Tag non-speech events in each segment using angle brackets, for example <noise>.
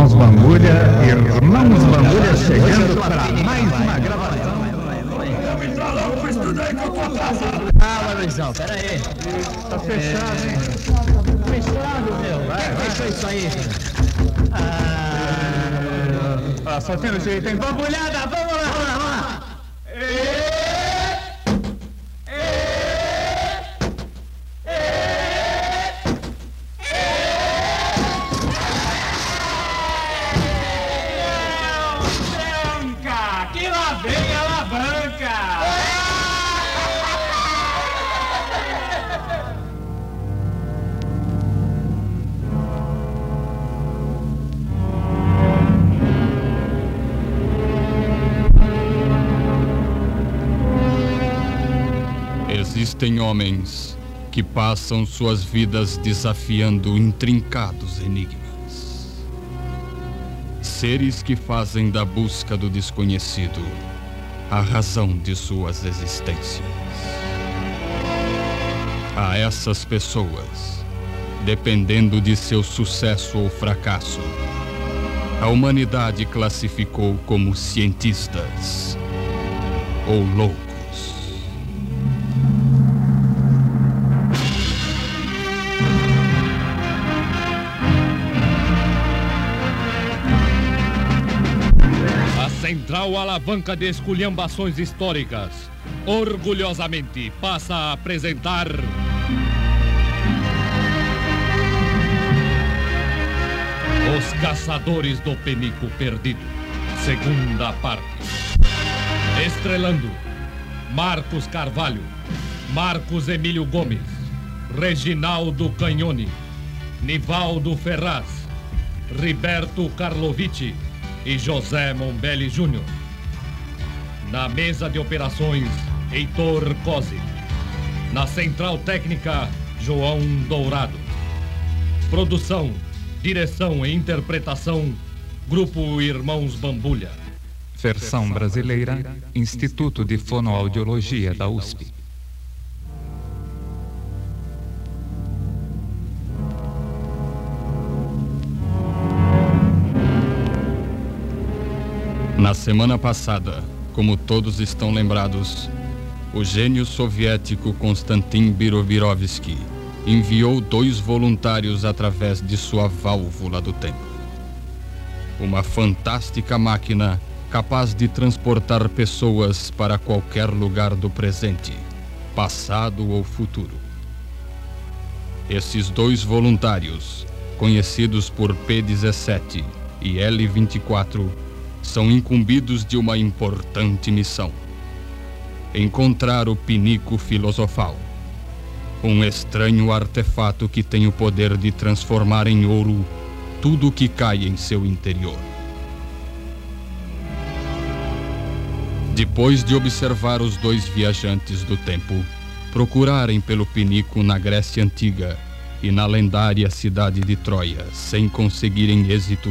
Irmãos Bambulha, Irmãos Bambulha chegando para mais uma gravação. Ah, Luizão, pera aí. Tá fechado, hein? Fechado, meu. Vai, vai. Fechou isso aí. Ah, Ah, só tem um jeito, hein? bambulhada, vamos Existem homens que passam suas vidas desafiando intrincados enigmas. Seres que fazem da busca do desconhecido a razão de suas existências. A essas pessoas, dependendo de seu sucesso ou fracasso, a humanidade classificou como cientistas ou loucos. Central Alavanca de Esculhambações Históricas orgulhosamente passa a apresentar. Os Caçadores do Penico Perdido, segunda parte. Estrelando Marcos Carvalho, Marcos Emílio Gomes, Reginaldo Canhone, Nivaldo Ferraz, Riberto Carlovici e José Mombelli Júnior. Na mesa de operações, Heitor Cosi. Na central técnica, João Dourado. Produção, direção e interpretação, Grupo Irmãos Bambulha. Versão brasileira, Instituto de Fonoaudiologia da USP. Na semana passada, como todos estão lembrados, o gênio soviético Konstantin Birobirovsky enviou dois voluntários através de sua válvula do tempo. Uma fantástica máquina capaz de transportar pessoas para qualquer lugar do presente, passado ou futuro. Esses dois voluntários, conhecidos por P-17 e L-24, são incumbidos de uma importante missão: encontrar o pinico filosofal, um estranho artefato que tem o poder de transformar em ouro tudo o que cai em seu interior. Depois de observar os dois viajantes do tempo procurarem pelo pinico na Grécia Antiga e na lendária cidade de Troia sem conseguirem êxito,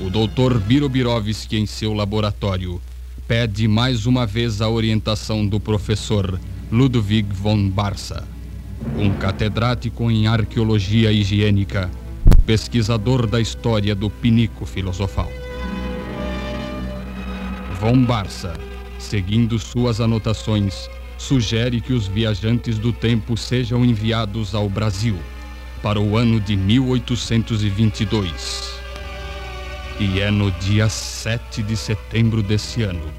o Dr. Birobirovsky, em seu laboratório, pede mais uma vez a orientação do professor Ludwig von Barsa, um catedrático em arqueologia higiênica, pesquisador da história do pinico filosofal. Von Barsa, seguindo suas anotações, sugere que os viajantes do tempo sejam enviados ao Brasil para o ano de 1822. E é no dia 7 de setembro desse ano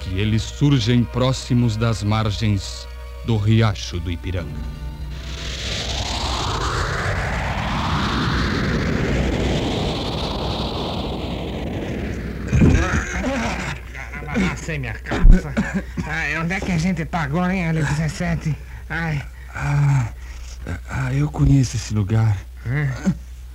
que eles surgem próximos das margens do Riacho do Ipiranga. Passei minha calça. Ai, onde é que a gente tá agora, hein, L17? Ai, Ah, eu conheço esse lugar.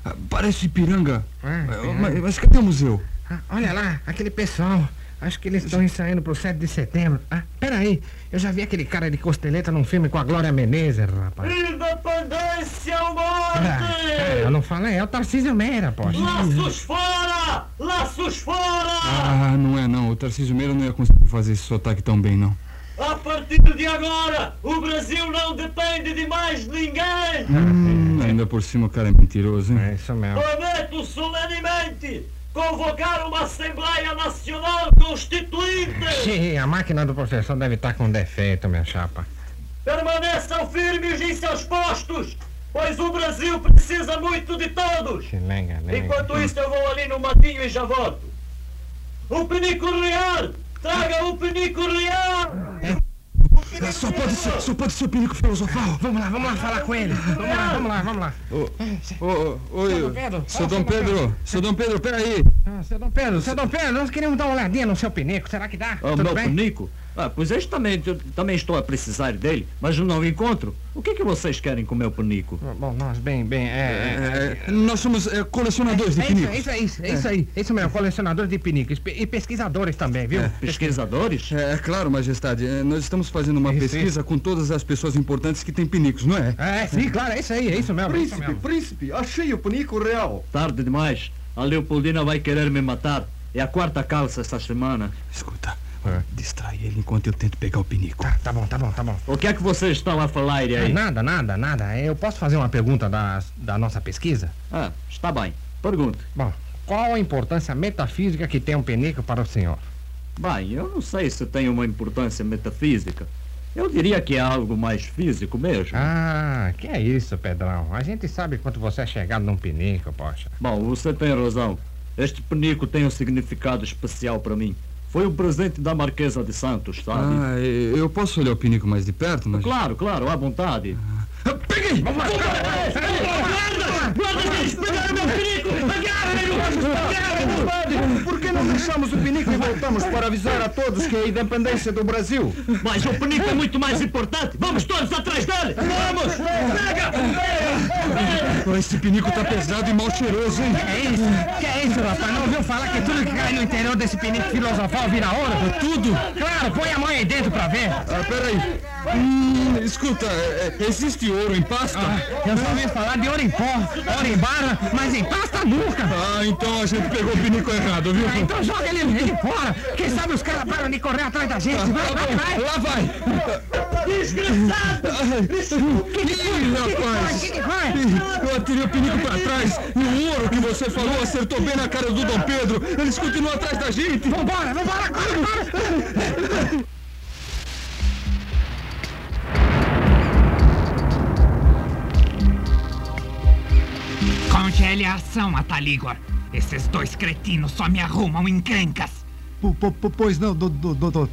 Ah, Parece Ipiranga. Ah, Ah, Mas, mas cadê o museu? ah, olha lá, aquele pessoal. Acho que eles estão ensaiando pro 7 de setembro. Ah, peraí. Eu já vi aquele cara de costeleta num filme com a Glória Menezes, rapaz. Independência ou Ah, morte! é, eu não falei, é o Tarcísio Meira, poxa. Laços fora! Laços fora! Ah, não é não. O Tarcísio Meira não ia conseguir fazer esse sotaque tão bem, não. A partir de agora, o Brasil não depende de mais ninguém! Hum, ainda por cima o cara é mentiroso, hein? É isso mesmo. Solenemente convocar uma Assembleia Nacional Constituinte. Sim, a máquina do professor deve estar com defeito, minha chapa. Permaneçam firmes em seus postos, pois o Brasil precisa muito de todos. Lenga, lenga. Enquanto isso, eu vou ali no matinho e já volto. O penico real! Traga o penico real! Só pode ser, só pode ser o pinico filosofal. Vamos lá, vamos lá falar com ele. Vamos lá, vamos lá, vamos lá. Ô, ô, Dom Pedro, seu Dom seu Dom Pedro, seu Dom Pedro, peraí. Ah, seu Dom Pedro, seu Dom Pedro, nós queremos dar uma olhadinha no seu pinico. Será que dá? O Tudo meu bem? penico? Ah, pois eu também, eu também estou a precisar dele, mas eu não encontro. O que, que vocês querem com o meu penico? Bom, nós bem, bem, é... É, nós somos é, colecionadores de É isso, pinicos. é isso, é isso, é isso aí. É isso mesmo, colecionadores de pinicos e pesquisadores também, viu? Pesquisadores? É, é claro, majestade, é, nós estamos fazendo uma Isso, pesquisa com todas as pessoas importantes que têm pinicos, não é? É, sim, claro, é isso aí, é isso mesmo. é isso Príncipe, mesmo. príncipe, achei o penico real. Tarde demais. A Leopoldina vai querer me matar. É a quarta calça esta semana. Escuta, distrai ele enquanto eu tento pegar o pinico. Tá, tá bom, tá bom, tá bom. O que é que vocês estão a falar Ah, aí? Nada, nada, nada. Eu posso fazer uma pergunta da, da nossa pesquisa? Ah, está bem. Pergunte. Bom, qual a importância metafísica que tem um penico para o senhor? Bem, eu não sei se tem uma importância metafísica. Eu diria que é algo mais físico mesmo. Ah, que é isso, Pedrão. A gente sabe quanto você é chegado num penico, poxa. Bom, você tem razão. Este penico tem um significado especial para mim. Foi um presente da Marquesa de Santos, sabe? Ah, eu posso olhar o pinico mais de perto, mas... Claro, claro, à vontade. Peguei! Por que não deixamos o penico e voltamos para avisar a todos que é a independência do Brasil? Mas o penico é muito mais importante. Vamos todos atrás dele. Vamos! Pega! Esse pinico tá pesado e mal cheiroso, hein? Que é isso? Que é isso, rapaz? Não ouviu falar que tudo que cai no interior desse penico filosofal vira ouro? Tudo? Claro, põe a mão aí dentro pra ver. Ah, peraí. Hum, escuta, é, é, existe ouro em pasta? Eu só ouvi falar de ouro em pó, ouro em barra, mas em pasta nunca. Ah, então a gente pegou o pinico errado, viu? Ah, então joga ele, ele fora. Quem sabe os caras param de correr atrás da gente. Vai, vai, vai. Lá vai! Ih, rapaz! O que que foi? Eu atirei o pinico pra trás e o ouro que você falou acertou bem na cara do Dom Pedro. Eles continuam atrás da gente. Vambora, vambora, corre, corre. Congele a ação, Ataligor. Esses dois cretinos só me arrumam encrencas. pois não, doutor.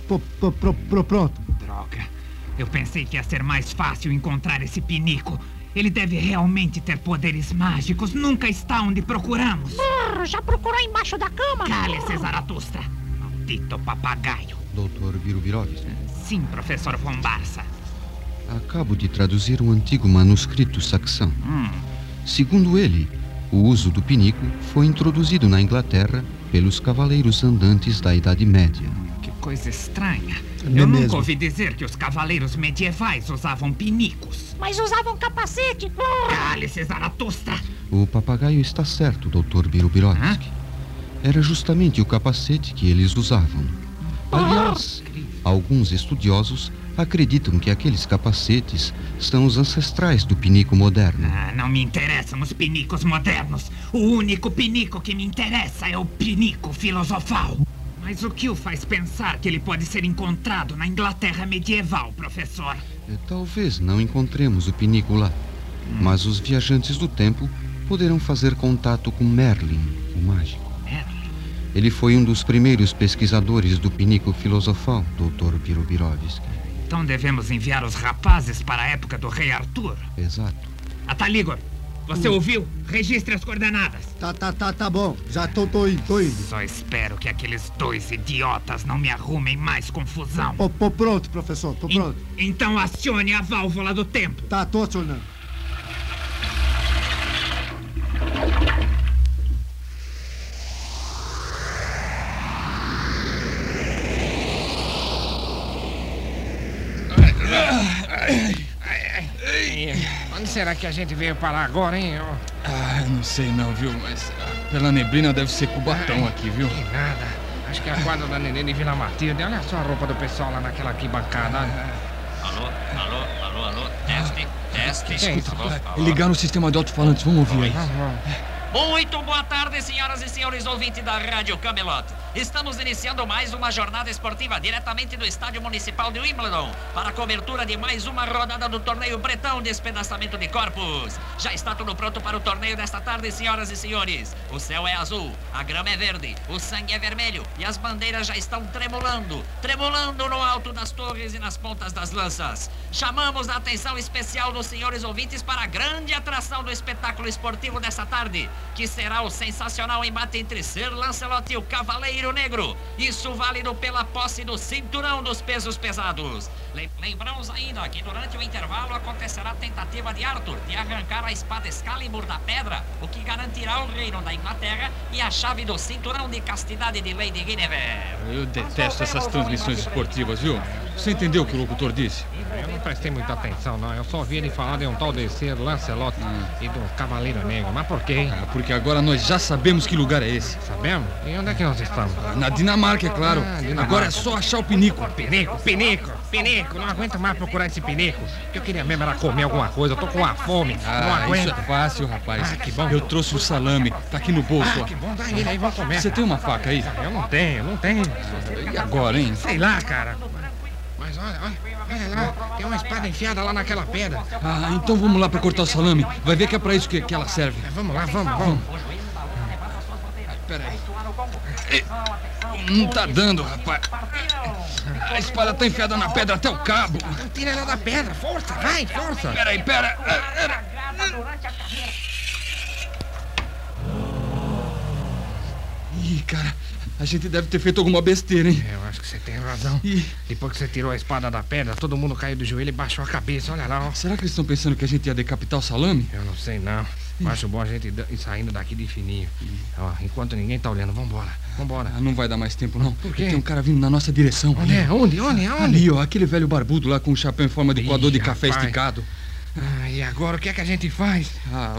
Pronto. Droga. Eu pensei que ia ser mais fácil encontrar esse pinico. Ele deve realmente ter poderes mágicos. Nunca está onde procuramos. Já procurou embaixo da cama? Cale-se, Zaratustra. Maldito papagaio. Doutor Birubirovski, Sim, professor Von Barça. acabo de traduzir um antigo manuscrito saxão. Hum, Segundo ele, o uso do pinico foi introduzido na Inglaterra pelos cavaleiros andantes da Idade Média. que coisa estranha. É Eu nunca mesmo? ouvi dizer que os cavaleiros medievais usavam pinicos. Mas usavam capacete. Cale-se, Zaratustra. O papagaio está certo, Dr. Birubirovski. Era justamente o capacete que eles usavam. Aliás, alguns estudiosos acreditam que aqueles capacetes são os ancestrais do pinico moderno. Ah, não me interessam os pinicos modernos. O único pinico que me interessa é o pinico filosofal. Mas o que o faz pensar que ele pode ser encontrado na Inglaterra medieval, professor? Eh, Talvez não encontremos o pinico lá, mas os viajantes do tempo poderão fazer contato com Merlin, o mágico. Merlin? Ele foi um dos primeiros pesquisadores do pinico filosofal, Dr. Birubirovski. Então devemos enviar os rapazes para a época do rei Arthur. Exato. Ataligor, você ouviu? Registre as coordenadas. Tá, tá, tá, tá bom. Já tô, tô indo, tô indo. Só espero que aqueles dois idiotas não me arrumem mais confusão. Pô, pô, pronto, professor, tô En- então acione a válvula do tempo. Tá, tô acionando. Onde será que a gente veio parar agora, hein? Ah, não sei não, viu? Mas ah, pela neblina deve ser Cubatão aqui, viu? Que nada. Acho que é a quadra da Nenê de Vila Matilde. Olha só a roupa do pessoal lá naquela arquibancada. Alô, alô, alô, alô, teste, teste. Que é isso? Ligar no sistema de alto-falantes, vamos ouvir aí. Muito boa tarde, senhoras e senhores ouvintes da Rádio Camelot. Estamos iniciando mais uma jornada esportiva diretamente do Estádio Municipal de Wimbledon para a cobertura de mais uma rodada do torneio Bretão de Despedaçamento de Corpos. Já está tudo pronto para o torneio desta tarde, senhoras e senhores. O céu é azul, a grama é verde, o sangue é vermelho e as bandeiras já estão tremulando, tremulando no alto das torres e nas pontas das lanças. Chamamos a atenção especial dos senhores ouvintes para a grande atração do espetáculo esportivo dessa tarde, que será o sensacional embate entre Sir Lancelot e o Cavaleiro Negro. Isso válido pela posse do cinturão dos pesos pesados. Lem- Lembramos ainda que durante o intervalo acontecerá a tentativa de Arthur de arrancar a espada Excalibur da pedra, o que garantirá o reino da Inglaterra e a chave do cinturão de castidade de Lady Guinevere. Eu detesto essas transmissões esportivas, viu? Você entendeu o que o locutor disse? Eu não prestei muita atenção, não. Eu só ouvi ele falar de um tal de Sir Lancelot e do Cavaleiro Negro. Mas por quê? Ah, porque agora nós já sabemos que lugar é esse. Sabemos? E onde é que nós estamos? Na Dinamarca, é claro. Ah, Dinamarca. Agora é só achar o pinico. Pinico, pinico, pinico. Não aguento mais procurar esse pinico. Eu queria mesmo era comer alguma coisa. Eu tô com uma fome. não Ah, aguento. isso é fácil, rapaz. Ah, que bom. Eu trouxe o salame. Tá aqui no bolso, Ah, ó. que bom. Dá ele aí, vamos comer. Você tem uma faca aí? Eu não tenho, não tenho. E agora, hein? Sei lá, cara. Mas olha, olha, olha lá. Tem uma espada enfiada lá naquela pedra. Ah, então vamos lá pra cortar o salame. Vai ver que é pra isso que, que ela serve. É, vamos lá, vamos, vamos. Peraí. Não tá dando, rapaz. A espada tá enfiada na pedra até o cabo. Então tira ela da pedra. Força, vai, força. Peraí, pera. Ih, cara, a gente deve ter feito alguma besteira, hein? É, Eu acho que você tem razão. Depois que você tirou a espada da pedra, todo mundo caiu do joelho e baixou a cabeça. Olha lá, ó. Será que eles estão pensando que a gente ia decapitar o salame? Eu não sei, não. Eu acho bom a gente ir saindo daqui de fininho. Ó, enquanto ninguém tá olhando, vambora, vambora. Ah, não vai dar mais tempo, não. Por quê? Tem um cara vindo na nossa direção. Onde é? Onde? Onde? Onde? Ali, ó, aquele velho barbudo lá com o chapéu em forma de coador de café rapaz. esticado. Ah, e agora o que é que a gente faz? Ah,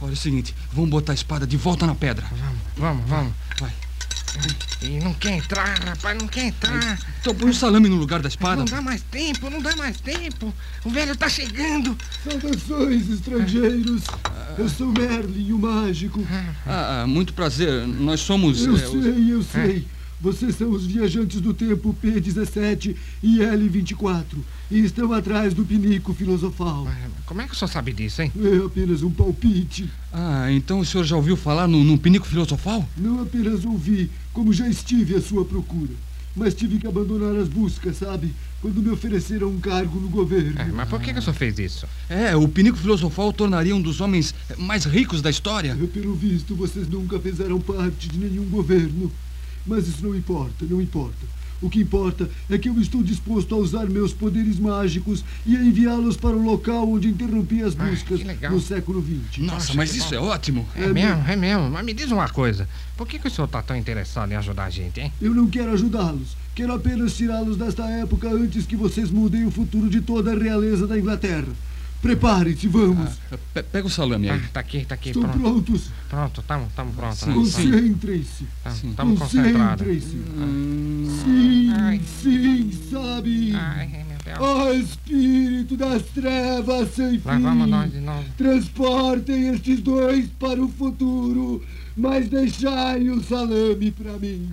olha o seguinte, vamos botar a espada de volta na pedra. Vamos, vamos, vamos. Vai. E não quer entrar, rapaz, não quer entrar. Então põe o salame no lugar da espada. Não dá mais tempo, não dá mais tempo. O velho tá chegando. Saudações, estrangeiros. Eu sou Merlin, o mágico. Ah, ah, muito prazer. Nós somos. Eu é, os- sei, eu sei. Vocês são os viajantes do tempo P17 e L24 e estão atrás do pinico filosofal. Como é que o senhor sabe disso, hein? É apenas um palpite. Ah, então o senhor já ouviu falar no, no pinico filosofal? Não apenas ouvi, como já estive à sua procura. Mas tive que abandonar as buscas, sabe? Quando me ofereceram um cargo no governo. É, mas por que, que o senhor fez isso? É, o pinico filosofal o tornaria um dos homens mais ricos da história. Pelo visto, vocês nunca fizeram parte de nenhum governo. Mas isso não importa, não importa. O que importa é que eu estou disposto a usar meus poderes mágicos e a enviá-los para o local onde interrompi as buscas que legal. no século XX. Nossa, mas isso é ótimo. É mesmo, é mesmo. Mas me diz uma coisa. Por que, que o senhor tá tão interessado em ajudar a gente, hein? Eu não quero ajudá-los. Quero apenas tirá-los desta época antes que vocês mudem o futuro de toda a realeza da Inglaterra. Preparem-se, vamos. Pe- pega o salame aí. Ah, tá aqui, tá aqui, Estão pronto. prontos. Pronto, tamo, tamo pronto. Sim, né? Concentrem-se. Tamo concentrados. Concentrem-se. Hum. Sim, sim, sabe? Ai, meu Deus. Ó espírito das trevas sem Lá fim. vamos nós de novo. Transportem estes dois para o futuro, mas deixai o salame para mim.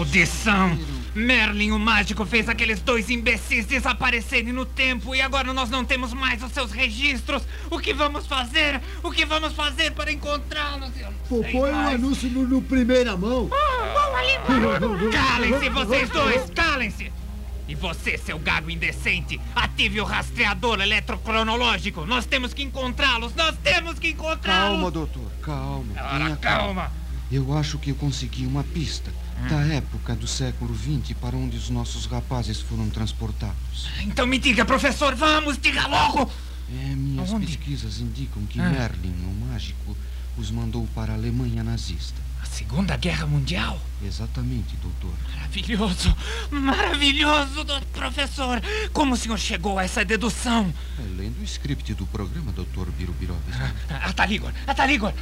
Maldição! Merlin, o mágico, fez aqueles dois imbecis desaparecerem no tempo e agora nós não temos mais os seus registros. O que vamos fazer? O que vamos fazer para encontrá-los? Pô, põe o mais. anúncio no, no primeira mão. Calem-se, vocês dois! Calem-se! E você, seu gago indecente, ative o rastreador eletrocronológico! Nós temos que encontrá-los! Nós temos que encontrá-los! Calma, doutor, calma. Ora, tenha calma. Eu acho que eu consegui uma pista da época do século XX para onde os nossos rapazes foram transportados. Então me diga, professor, vamos, diga logo! É, minhas Aonde? pesquisas indicam que Ah. Merlin, o mágico, os mandou para a Alemanha nazista. A Segunda Guerra Mundial? Exatamente, doutor. Maravilhoso! Maravilhoso, do- professor! Como o senhor chegou a essa dedução? É, lendo o script do programa, doutor Birubirovski. Ataligor, Ataligor!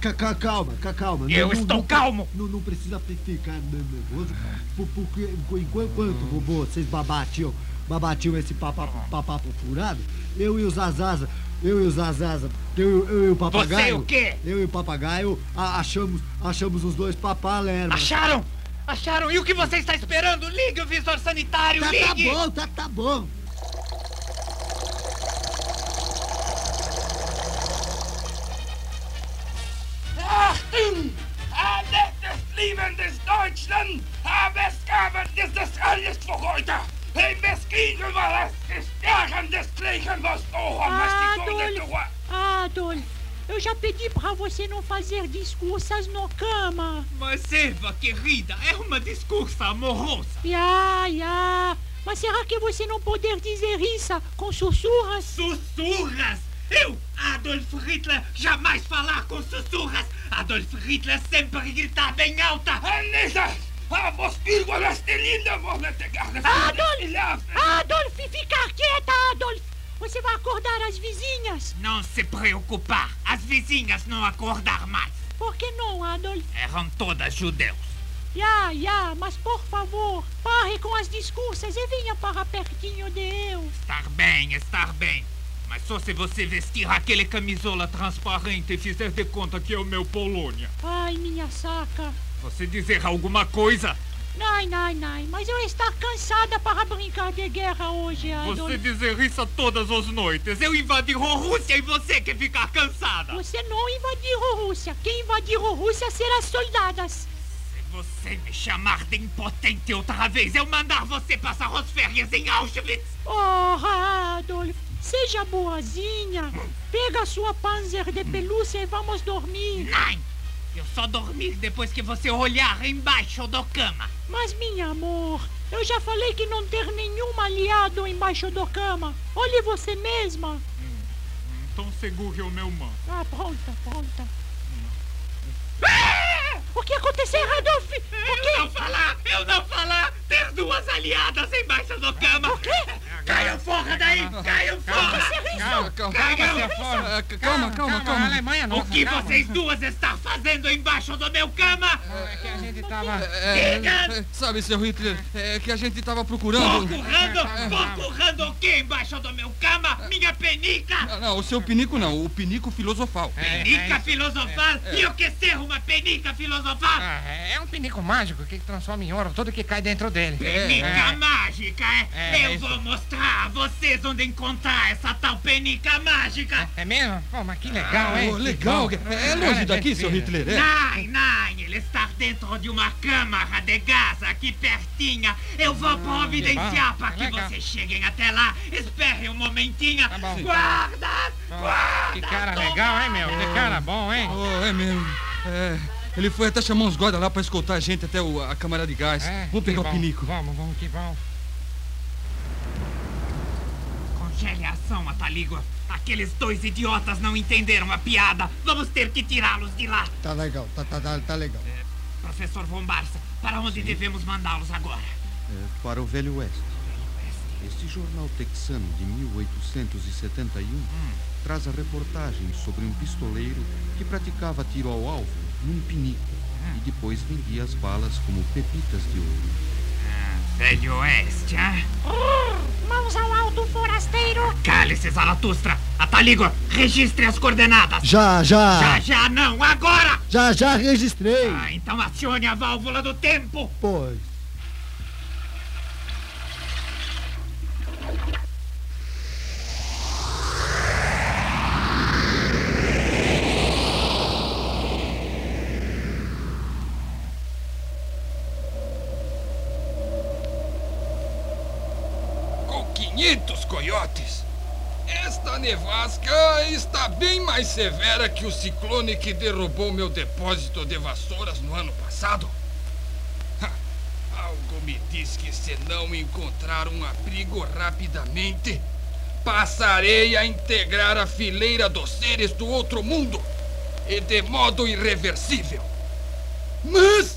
Ca- ca- Calma, ca- calma. Eu Não- estou não- calmo. Não, não precisa fi- ficar nervoso. por- Porque enquanto, enquanto vocês babatiam, babatiam esse papapo, furado, eu e o Zazaza, eu e o Zazaza, eu, eu e o papagaio. o quê? Eu e o papagaio a- achamos, achamos os dois papalermas. Acharam? Acharam? E o que você está esperando? Ligue o visor sanitário, Tá, tá ligue! bom, tá, tá bom. Alles Leben des Deutschland! Habe Skaben ist das alles für heute! Hey, Mesquinho, was ist Jahren des Gleichen, was auch am Adolf, Adolf, eu já pedi pra você não fazer discursas no cama. Mas Eva, querida, é uma discursa amorosa. Ya, ya. Mas será que você não poder dizer isso com sussurras? Sussurras? Eu, Adolf Hitler, jamais falar com sussurras. Adolf Hitler sempre gritar bem alta. Anissa! Linda, vamos pegar Adolf! Adolf, ficar quieta, Adolf! Você vai acordar as vizinhas. Não se preocupar, as vizinhas não acordar mais. Por que não, Adolf? Eram todas judeus. Ya, ya, mas por favor, pare com as discursas e venha para pertinho de eu. Estar bem, estar bem. Mas só se você vestir aquele camisola transparente e fizer de conta que é o meu Polônia. Ai, minha saca. Você dizer alguma coisa? Ai, ai, ai, mas eu estou cansada para brincar de guerra hoje, Adolf. Você dizer isso todas as noites. Eu invadir a Rússia e você que ficar cansada. Você não invadiu a Rússia. Quem invadiu a Rússia será soldadas. Se você me chamar de impotente outra vez, eu mandar você passar as férias em Auschwitz. Oh, Adolf, seja boazinha. Pega a sua panzer de pelúcia e vamos dormir. Não! Eu só dormir depois que você olhar embaixo da cama. Mas, minha amor, eu já falei que não ter nenhum aliado embaixo da cama. Olhe você mesma. Então segure o meu mão. Ah, pronta, pronta. O que aconteceu, Adolf? O Eu não falar, eu não falar. Ter duas aliadas embaixo da cama. O quê? Caiam fora daí, caiam fora. Calma, calma, Caiam calma, calma, calma, calma. Alemanha não. O que vocês duas estão fazendo embaixo do meu cama? É que a gente tava... É, Diga! é, sabe, seu Hitler, é que a gente tava procurando. Procurando, procurando o que embaixo do meu cama? Minha penica? Não, não, o seu pinico não, o pinico filosofal. Penica filosofal? E o que ser uma penica filosofal? Ah, é um pinico mágico que transforma em ouro tudo que cai dentro dele. Penica É. mágica, é? É, Eu vou mostrar a vocês onde encontrar essa tal penica mágica. É mesmo? Pô, mas que legal, hein? Oh, legal, é longe daqui, seu Hitler, é. Não, não, ele está dentro de uma câmara de gás aqui pertinha. Eu vou providenciar bom, para que legal. vocês cheguem até lá. Espere um momentinho. Tá bom. Guarda! Guarda! Que cara legal, hein, meu? Que cara bom, hein? Oh, é mesmo. É, ele foi até chamar uns guardas lá pra escoltar a gente até o- a câmara de gás. É, Vamos pegar o bom. pinico. Vamos, vamos, que bom. Congele a ação, Atalígua. Aqueles dois idiotas não entenderam a piada. Vamos ter que tirá-los de lá. Tá legal, tá, tá, tá, tá legal. Professor Von Barça, para onde devemos mandá-los agora? É, para o Velho Oeste. Este jornal texano de 1871 traz a reportagem sobre um pistoleiro que praticava tiro ao alvo num pinico e depois vendia as balas como pepitas de ouro. Velho Oeste, hein? Mãos ao alto, forasteiro. Cale-se, Zaratustra! Atalígua, registre as coordenadas! Já, já. Já, já não, agora! Já, já registrei. Ah, então acione a válvula do tempo! Pois. Está bem mais severa que o ciclone que derrubou meu depósito de vassouras no ano passado. Algo me diz que se não encontrar um abrigo rapidamente, passarei a integrar a fileira dos seres do outro mundo e de modo irreversível. Mas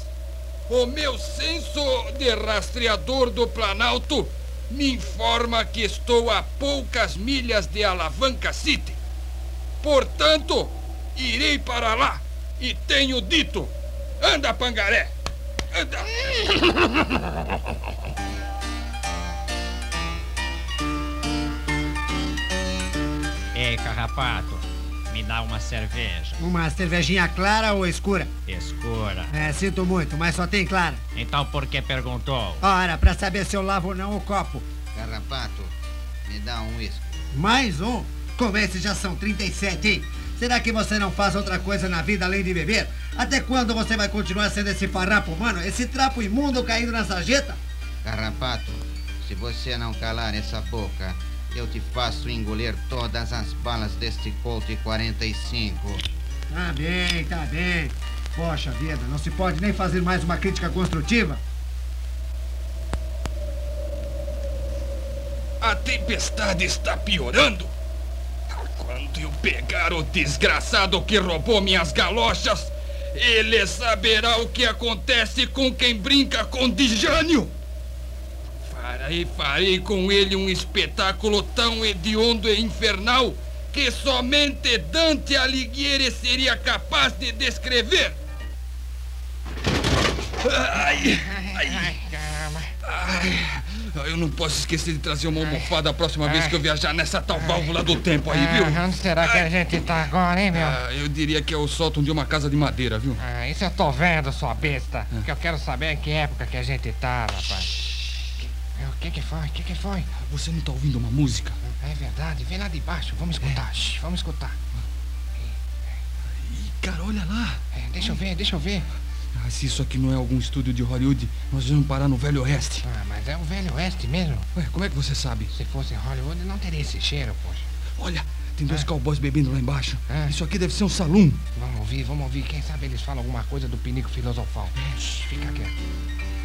o meu senso de rastreador do Planalto me informa que estou a poucas milhas de Alavanca City. Portanto, irei para lá E tenho dito. Anda, pangaré. Anda. <laughs> Ei, carrapato, me dá uma cerveja. Uma cervejinha clara ou escura? Escura. É, sinto muito, mas só tem clara. Então por que perguntou? Ora, pra saber se eu lavo ou não o copo. Carrapato, me dá um uísque. Mais um? Como esses já são 37, hein? Será que você não faz outra coisa na vida além de beber? Até quando você vai continuar sendo esse farrapo humano, esse trapo imundo caído na sarjeta? Carrapato, se você não calar essa boca, eu te faço engolir todas as balas deste Colt 45. Tá bem, tá bem. Poxa vida, não se pode nem fazer mais uma crítica construtiva? A tempestade está piorando. Quando eu pegar o desgraçado que roubou minhas galochas, ele saberá o que acontece com quem brinca com Dijânio. Farei, farei com ele um espetáculo tão hediondo e infernal que somente Dante Alighieri seria capaz de descrever. Ai, ai, ai, eu não posso esquecer de trazer uma almofada a próxima vez que eu viajar nessa tal válvula do tempo aí, viu? Ah, onde será que a gente tá agora, hein, meu? Ah, eu diria que é o sótão de uma casa de madeira, viu? Ah, isso eu tô vendo, sua besta. O que eu quero saber é que época que a gente tá, rapaz. O que que foi? O que que foi? Você não tá ouvindo uma música? É verdade, vem lá de baixo, vamos escutar. Shhh, vamos escutar. Ih, cara, olha lá. É, deixa eu ver, deixa eu ver. Ah, se isso aqui não é algum estúdio de Hollywood, nós vamos parar no Velho Oeste. Ah, mas é o Velho Oeste mesmo. Ué, como é que você sabe? Se fosse Hollywood, não teria esse cheiro, poxa. Olha, tem dois Ah. cowboys bebendo lá embaixo. Ah. Isso aqui deve ser um salão. Vamos ouvir, vamos ouvir. Quem sabe eles falam alguma coisa do pinico filosofal. Shhh, fica quieto.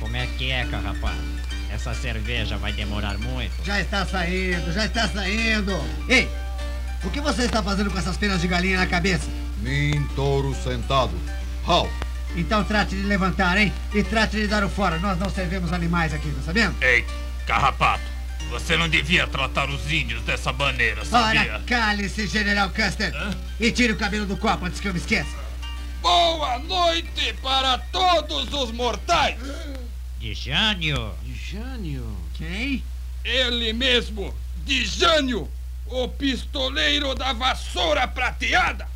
Como é que é, carrapato? Essa cerveja vai demorar muito? Já está saindo, já está saindo. Ei, o que você está fazendo com essas penas de galinha na cabeça? Mim, touro sentado. Hal, Então trate de levantar, hein? E trate de dar o fora. Nós não servimos animais aqui, tá sabendo? Ei, carrapato, você não devia tratar os índios dessa maneira, sabia? Ora, cale-se, General Custer. E tire o cabelo do copo antes que eu me esqueça. Boa noite para todos os mortais! Dijânio! Jânio. Quem? Ele mesmo, Dijânio, o pistoleiro da vassoura prateada!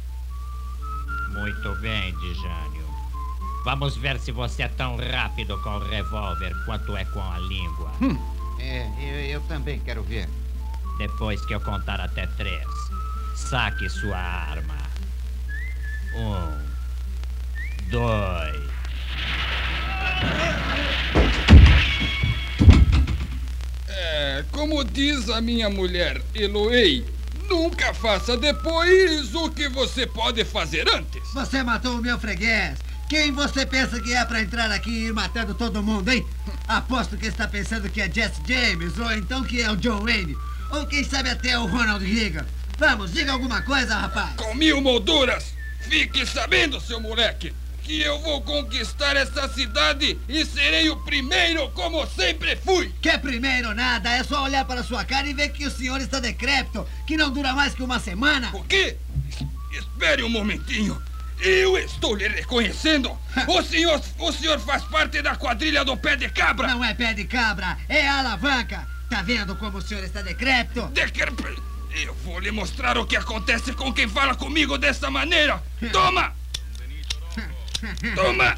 Muito bem, Dijânio. Vamos ver se você é tão rápido com o revólver quanto é com a língua. É, eu, eu também quero ver. Depois que eu contar até três, saque sua arma. Um, dois. É, como diz a minha mulher, Eloei, nunca faça depois o que você pode fazer antes. Você matou o meu freguês. Quem você pensa que é pra entrar aqui e ir matando todo mundo, hein? Aposto que está pensando que é Jesse James, ou então que é o John Wayne, ou quem sabe até o Ronald Reagan. Vamos, diga alguma coisa, rapaz. Com mil molduras, fique sabendo, seu moleque, que eu vou conquistar essa cidade e serei o primeiro como sempre fui. Que primeiro nada, é só olhar para sua cara e ver que o senhor está decrépito, que não dura mais que uma semana. O quê? Espere um momentinho. Eu estou lhe reconhecendo. O senhor, o senhor faz parte da quadrilha do pé de cabra. Não é pé de cabra, é alavanca. Tá vendo como o senhor está decrépito? Decrépito. Eu vou lhe mostrar o que acontece com quem fala comigo dessa maneira. <laughs> Toma! <laughs> Toma!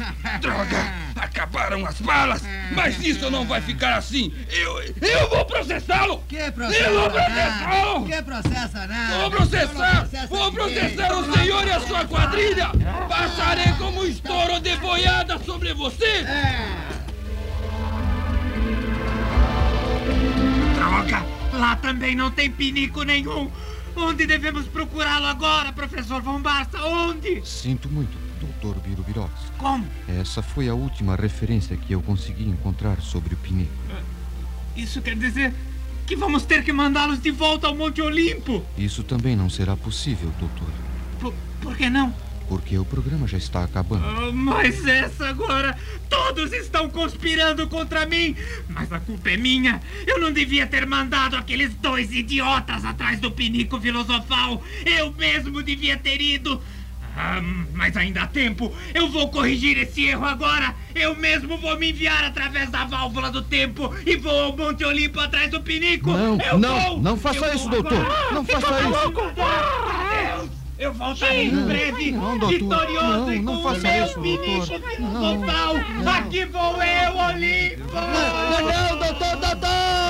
<laughs> Droga! Acabaram as balas! Mas isso não vai ficar assim! Eu, eu vou processá-lo! Que processo? Eu vou processá-lo! Que processo nada? Vou processar! Processa Vou processar o senhor e a sua quadrilha! Passarei como um estouro de boiada sobre você! Droga! Lá também não tem pinico nenhum! Onde devemos procurá-lo agora, professor Von Barça? Onde? Sinto muito, doutor Birubirox. Como? Essa foi a última referência que eu consegui encontrar sobre o pinico. Isso quer dizer que vamos ter que mandá-los de volta ao Monte Olimpo. Isso também não será possível, doutor, Por, por que não? porque o programa já está acabando. Ah, mas essa agora, todos estão conspirando contra mim. Mas a culpa é minha. Eu não devia ter mandado aqueles dois idiotas atrás do pinico filosofal. Eu mesmo devia ter ido. Ah, mas ainda há tempo. Eu vou corrigir esse erro agora. Eu mesmo vou me enviar através da válvula do tempo e vou ao Monte Olimpo atrás do pinico. Não, eu não, vou. não faça Eu isso, doutor. agora. Não faça isso. Adeus. Eu voltarei em breve, Não, doutor. vitorioso Não, e com o meu isso, pinico doutor. filosofal. Aqui vou eu, Olimpo. Não, não, doutor, doutor!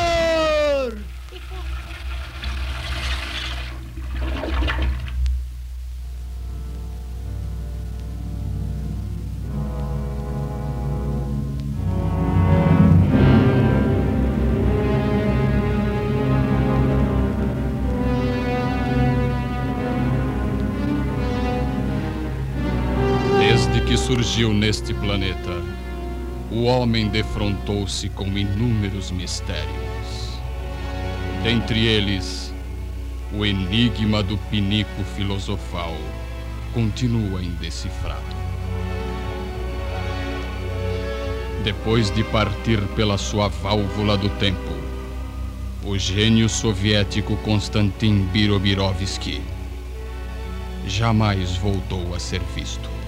Surgiu neste planeta, o homem defrontou-se com inúmeros mistérios. Dentre eles, o enigma do pinico filosofal continua indecifrado. Depois de partir pela sua válvula do tempo, o gênio soviético Konstantin Birobirovsky jamais voltou a ser visto.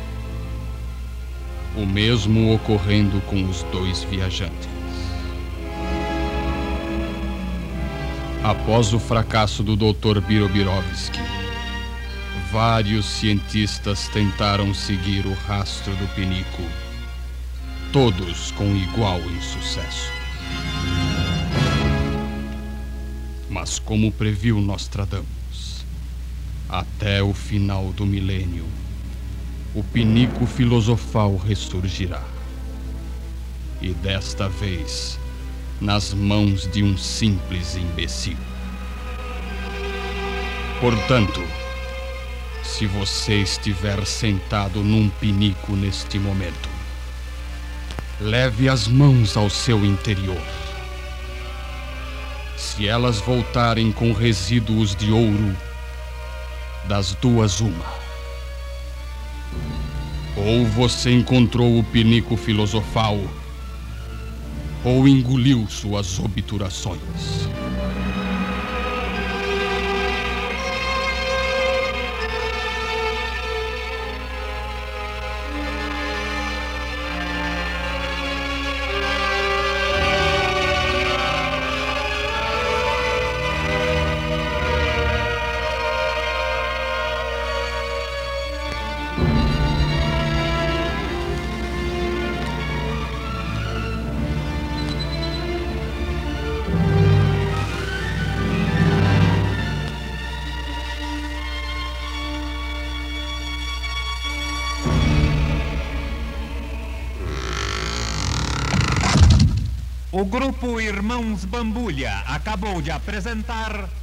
O mesmo ocorrendo com os dois viajantes. Após o fracasso do Dr. Birobirovsky, vários cientistas tentaram seguir o rastro do pinico, todos com igual insucesso. Mas como previu Nostradamus, até o final do milênio, o pinico filosofal ressurgirá. E desta vez, nas mãos de um simples imbecil. Portanto, se você estiver sentado num pinico neste momento, leve as mãos ao seu interior. Se elas voltarem com resíduos de ouro, das duas uma. Ou você encontrou o pinico filosofal, ou engoliu suas obturações. Grupo Irmãos Bambulha acabou de apresentar.